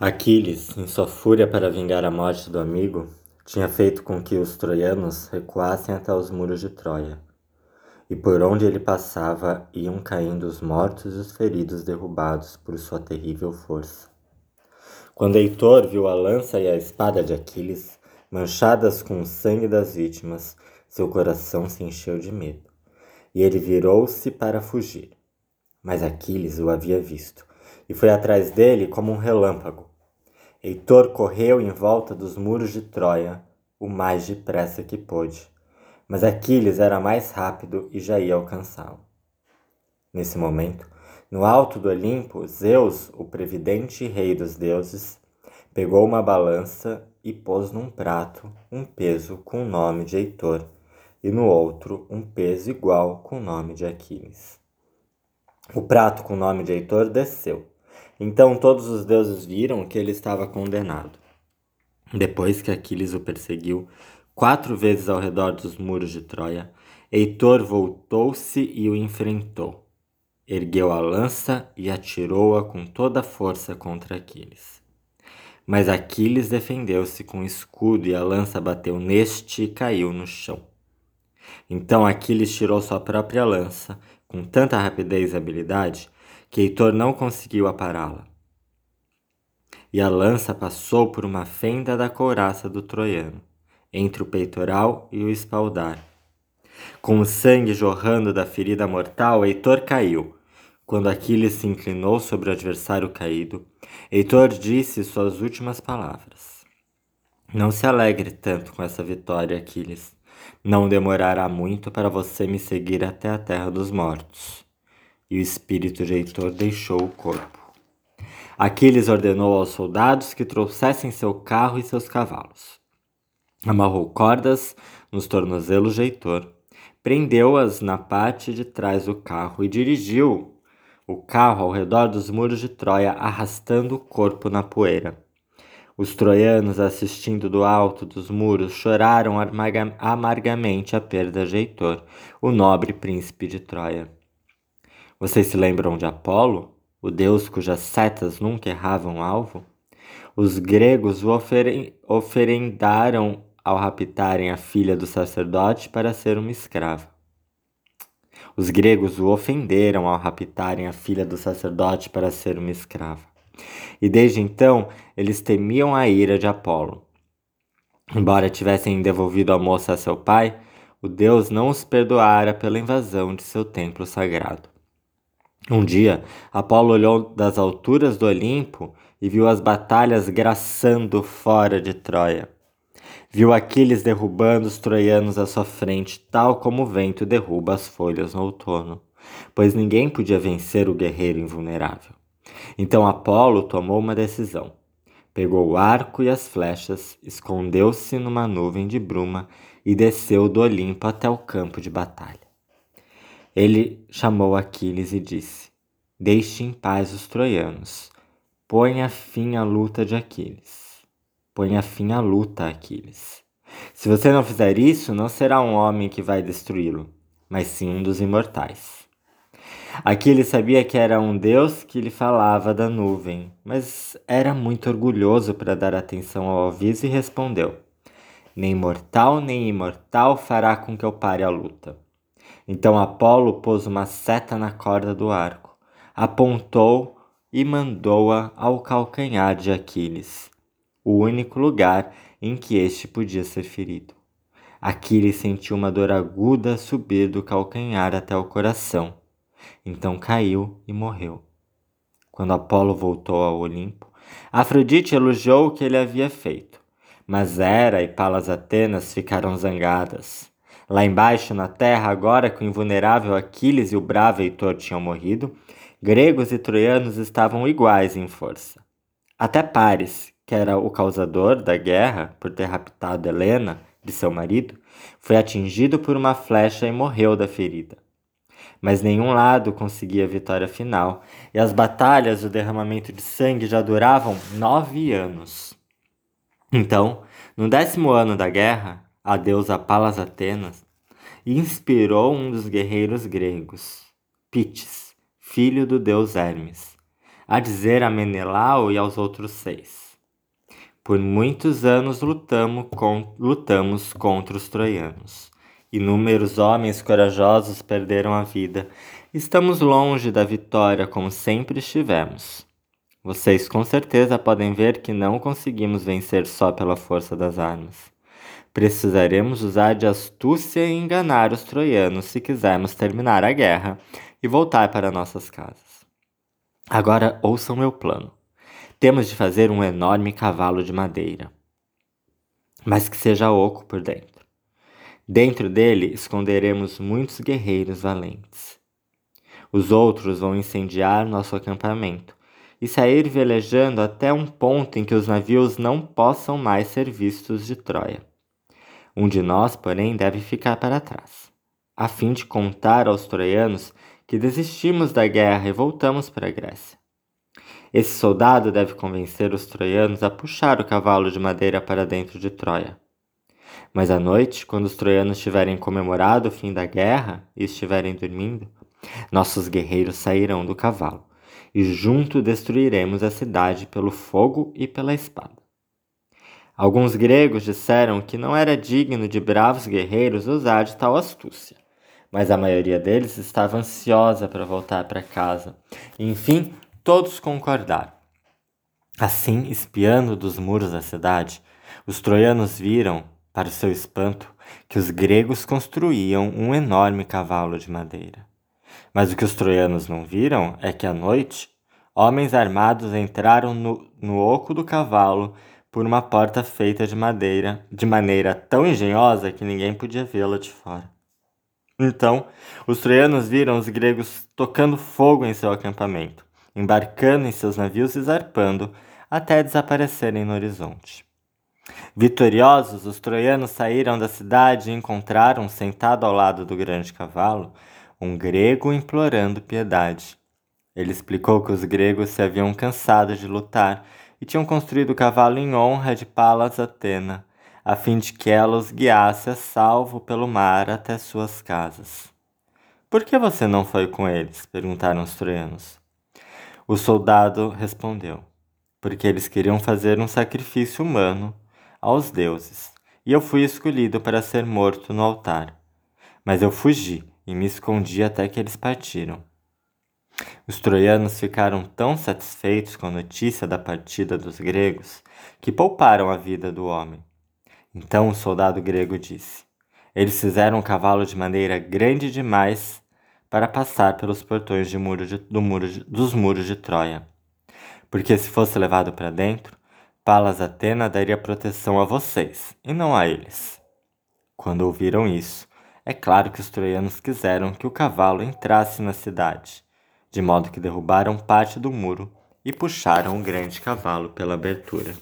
Aquiles, em sua fúria para vingar a morte do amigo, tinha feito com que os troianos recuassem até os muros de Troia. E por onde ele passava iam caindo os mortos e os feridos derrubados por sua terrível força. Quando Heitor viu a lança e a espada de Aquiles manchadas com o sangue das vítimas, seu coração se encheu de medo, e ele virou-se para fugir. Mas Aquiles o havia visto, e foi atrás dele como um relâmpago Heitor correu em volta dos muros de Troia o mais depressa que pôde, mas Aquiles era mais rápido e já ia alcançá-lo. Nesse momento, no alto do Olimpo, Zeus, o previdente rei dos deuses, pegou uma balança e pôs num prato um peso com o nome de Heitor e no outro um peso igual com o nome de Aquiles. O prato com o nome de Heitor desceu então todos os deuses viram que ele estava condenado. Depois que Aquiles o perseguiu quatro vezes ao redor dos muros de Troia, Heitor voltou-se e o enfrentou. Ergueu a lança e atirou-a com toda a força contra Aquiles. Mas Aquiles defendeu-se com escudo e a lança bateu neste e caiu no chão. Então Aquiles tirou sua própria lança, com tanta rapidez e habilidade, que Heitor não conseguiu apará-la. E a lança passou por uma fenda da couraça do troiano, entre o peitoral e o espaldar. Com o sangue jorrando da ferida mortal, Heitor caiu. Quando Aquiles se inclinou sobre o adversário caído, Heitor disse suas últimas palavras. Não se alegre tanto com essa vitória, Aquiles. Não demorará muito para você me seguir até a terra dos mortos e o espírito de Heitor deixou o corpo. Aquiles ordenou aos soldados que trouxessem seu carro e seus cavalos. Amarrou cordas nos tornozelos Heitor, prendeu-as na parte de trás do carro e dirigiu o carro ao redor dos muros de Troia, arrastando o corpo na poeira. Os troianos, assistindo do alto dos muros, choraram amargamente a perda de Heitor, o nobre príncipe de Troia. Vocês se lembram de Apolo, o deus cujas setas nunca erravam alvo? Os gregos o oferendaram ao raptarem a filha do sacerdote para ser uma escrava. Os gregos o ofenderam ao raptarem a filha do sacerdote para ser uma escrava. E desde então eles temiam a ira de Apolo. Embora tivessem devolvido a moça a seu pai, o deus não os perdoara pela invasão de seu templo sagrado. Um dia, Apolo olhou das alturas do Olimpo e viu as batalhas graçando fora de Troia. Viu Aquiles derrubando os troianos à sua frente, tal como o vento derruba as folhas no outono, pois ninguém podia vencer o guerreiro invulnerável. Então Apolo tomou uma decisão. Pegou o arco e as flechas, escondeu-se numa nuvem de bruma e desceu do Olimpo até o campo de batalha. Ele chamou Aquiles e disse: Deixe em paz os troianos. Ponha fim à luta de Aquiles. Ponha fim à luta, Aquiles. Se você não fizer isso, não será um homem que vai destruí-lo, mas sim um dos imortais. Aquiles sabia que era um deus que lhe falava da nuvem, mas era muito orgulhoso para dar atenção ao aviso e respondeu: Nem mortal nem imortal fará com que eu pare a luta. Então Apolo pôs uma seta na corda do arco, apontou e mandou-a ao calcanhar de Aquiles, o único lugar em que este podia ser ferido. Aquiles sentiu uma dor aguda subir do calcanhar até o coração. Então caiu e morreu. Quando Apolo voltou ao Olimpo, Afrodite elogiou o que ele havia feito, mas Hera e Palas Atenas ficaram zangadas. Lá embaixo, na terra, agora que o invulnerável Aquiles e o bravo Heitor tinham morrido, gregos e troianos estavam iguais em força. Até Paris, que era o causador da guerra por ter raptado Helena, de seu marido, foi atingido por uma flecha e morreu da ferida. Mas nenhum lado conseguia a vitória final, e as batalhas e o derramamento de sangue já duravam nove anos. Então, no décimo ano da guerra, a deusa Palas Atenas, inspirou um dos guerreiros gregos, Pites, filho do deus Hermes, a dizer a Menelau e aos outros seis: Por muitos anos lutamos, com, lutamos contra os troianos. Inúmeros homens corajosos perderam a vida. Estamos longe da vitória como sempre estivemos. Vocês com certeza podem ver que não conseguimos vencer só pela força das armas. Precisaremos usar de astúcia e enganar os troianos se quisermos terminar a guerra e voltar para nossas casas. Agora ouçam meu plano. Temos de fazer um enorme cavalo de madeira, mas que seja oco por dentro. Dentro dele esconderemos muitos guerreiros valentes. Os outros vão incendiar nosso acampamento e sair velejando até um ponto em que os navios não possam mais ser vistos de Troia. Um de nós, porém, deve ficar para trás, a fim de contar aos troianos que desistimos da guerra e voltamos para a Grécia. Esse soldado deve convencer os troianos a puxar o cavalo de madeira para dentro de Troia. Mas à noite, quando os troianos tiverem comemorado o fim da guerra e estiverem dormindo, nossos guerreiros sairão do cavalo, e junto destruiremos a cidade pelo fogo e pela espada. Alguns gregos disseram que não era digno de bravos guerreiros usar de tal astúcia, mas a maioria deles estava ansiosa para voltar para casa. enfim, todos concordaram. Assim, espiando dos muros da cidade, os troianos viram, para o seu espanto, que os gregos construíam um enorme cavalo de madeira. Mas o que os troianos não viram é que à noite, homens armados entraram no, no oco do cavalo por uma porta feita de madeira, de maneira tão engenhosa que ninguém podia vê-la de fora. Então, os troianos viram os gregos tocando fogo em seu acampamento, embarcando em seus navios e zarpando até desaparecerem no horizonte. Vitoriosos, os troianos saíram da cidade e encontraram, sentado ao lado do grande cavalo, um grego implorando piedade. Ele explicou que os gregos se haviam cansado de lutar e tinham construído o cavalo em honra de Palas Atena, a fim de que ela os guiasse a salvo pelo mar até suas casas. Por que você não foi com eles? perguntaram os troianos. O soldado respondeu: Porque eles queriam fazer um sacrifício humano aos deuses, e eu fui escolhido para ser morto no altar. Mas eu fugi e me escondi até que eles partiram. Os troianos ficaram tão satisfeitos com a notícia da partida dos gregos que pouparam a vida do homem. Então o soldado grego disse: Eles fizeram um cavalo de maneira grande demais para passar pelos portões muro de, do muro de, dos muros de Troia. Porque se fosse levado para dentro, Palas Atena daria proteção a vocês e não a eles. Quando ouviram isso, é claro que os troianos quiseram que o cavalo entrasse na cidade de modo que derrubaram parte do muro e puxaram o grande cavalo pela abertura.